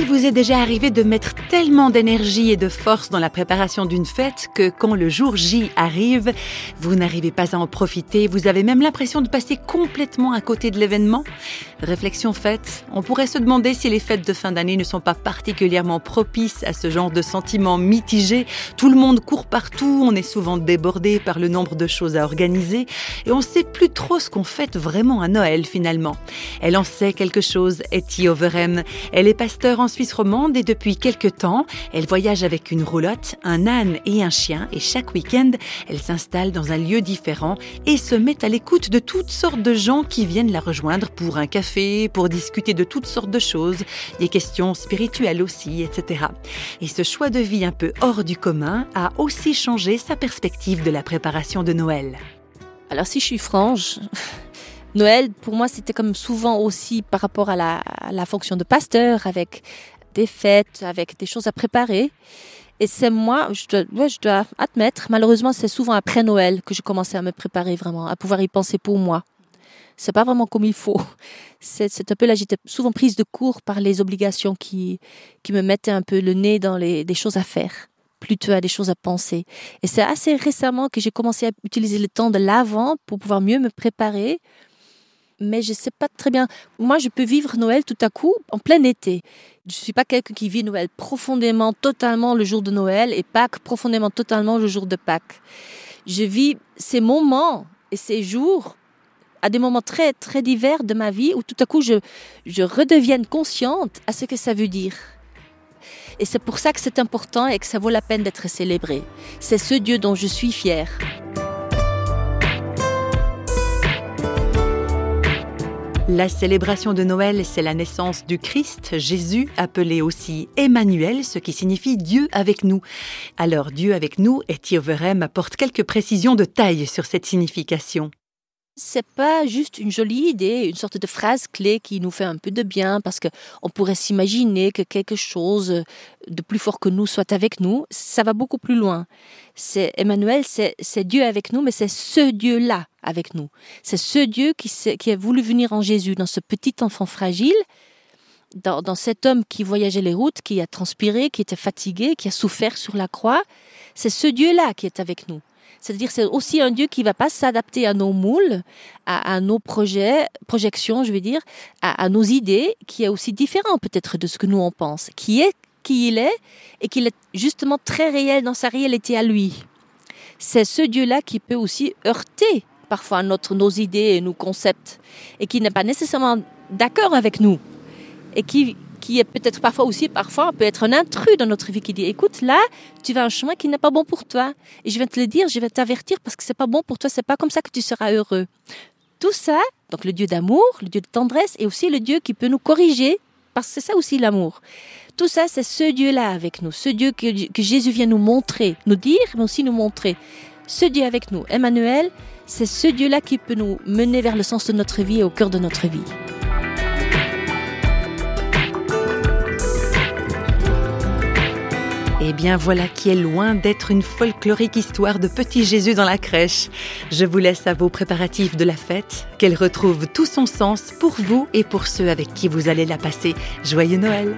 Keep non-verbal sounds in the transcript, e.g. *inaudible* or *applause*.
Qu'il vous est déjà arrivé de mettre tellement d'énergie et de force dans la préparation d'une fête que quand le jour J arrive, vous n'arrivez pas à en profiter, vous avez même l'impression de passer complètement à côté de l'événement Réflexion faite, on pourrait se demander si les fêtes de fin d'année ne sont pas particulièrement propices à ce genre de sentiments mitigés. Tout le monde court partout, on est souvent débordé par le nombre de choses à organiser et on ne sait plus trop ce qu'on fête vraiment à Noël finalement. Elle en sait quelque chose, Etty Overem. Elle est pasteur en Suisse romande et depuis quelque temps, elle voyage avec une roulotte, un âne et un chien et chaque week-end, elle s'installe dans un lieu différent et se met à l'écoute de toutes sortes de gens qui viennent la rejoindre pour un café pour discuter de toutes sortes de choses, des questions spirituelles aussi, etc. Et ce choix de vie un peu hors du commun a aussi changé sa perspective de la préparation de Noël. Alors si je suis franche, Noël, pour moi, c'était comme souvent aussi par rapport à la, fonction de pasteur, avec des fêtes, avec des choses à préparer. Et c'est moi, je dois, je dois admettre, malheureusement, c'est souvent après Noël que je commençais à me préparer vraiment, à pouvoir y penser pour moi c'est pas vraiment comme il faut. *laughs* C'est un peu là, j'étais souvent prise de court par les obligations qui, qui me mettaient un peu le nez dans les, des choses à faire, plutôt à des choses à penser. Et c'est assez récemment que j'ai commencé à utiliser le temps de l'avant pour pouvoir mieux me préparer. Mais je sais pas très bien. Moi, je peux vivre Noël tout à coup en plein été. Je suis pas quelqu'un qui vit Noël profondément, totalement le jour de Noël et Pâques profondément, totalement le jour de Pâques. Je vis ces moments et ces jours à des moments très, très divers de ma vie où tout à coup je, je redevienne consciente à ce que ça veut dire. Et c'est pour ça que c'est important et que ça vaut la peine d'être célébré. C'est ce Dieu dont je suis fière. La célébration de Noël, c'est la naissance du Christ, Jésus, appelé aussi Emmanuel, ce qui signifie Dieu avec nous. Alors Dieu avec nous, et Verem apporte quelques précisions de taille sur cette signification c'est pas juste une jolie idée, une sorte de phrase clé qui nous fait un peu de bien parce que on pourrait s'imaginer que quelque chose de plus fort que nous soit avec nous. Ça va beaucoup plus loin. C'est Emmanuel, c'est Dieu avec nous, mais c'est ce Dieu-là avec nous. C'est ce Dieu qui, a voulu venir en Jésus, dans ce petit enfant fragile, dans, cet homme qui voyageait les routes, qui a transpiré, qui était fatigué, qui a souffert sur la croix. C'est ce Dieu-là qui est avec nous. C'est-à-dire c'est aussi un Dieu qui va pas s'adapter à nos moules, à, nos projets, projections, je veux dire, à, nos idées, qui est aussi différent peut-être de ce que nous on pense, qui est qui il est et qu'il est justement très réel dans sa réalité à lui. C'est ce Dieu-là qui peut aussi heurter parfois notre, nos idées et nos concepts et qui n'est pas nécessairement d'accord avec nous et qui qui est peut-être parfois aussi, parfois, peut être un intrus dans notre vie qui dit, écoute, là, tu vas un chemin qui n'est pas bon pour toi. Et je vais te le dire, je vais t'avertir parce que c'est pas bon pour toi, c'est pas comme ça que tu seras heureux. Tout ça, donc le Dieu d'amour, le Dieu de tendresse et aussi le Dieu qui peut nous corriger, parce que c'est ça aussi l'amour. Tout ça, c'est ce Dieu-là avec nous, ce Dieu que, que Jésus vient nous montrer, nous dire, mais aussi nous montrer. Ce Dieu avec nous, Emmanuel, c'est ce Dieu-là qui peut nous mener vers le sens de notre vie et au cœur de notre vie. Eh bien voilà qui est loin d'être une folklorique histoire de petit Jésus dans la crèche. Je vous laisse à vos préparatifs de la fête, qu'elle retrouve tout son sens pour vous et pour ceux avec qui vous allez la passer. Joyeux Noël!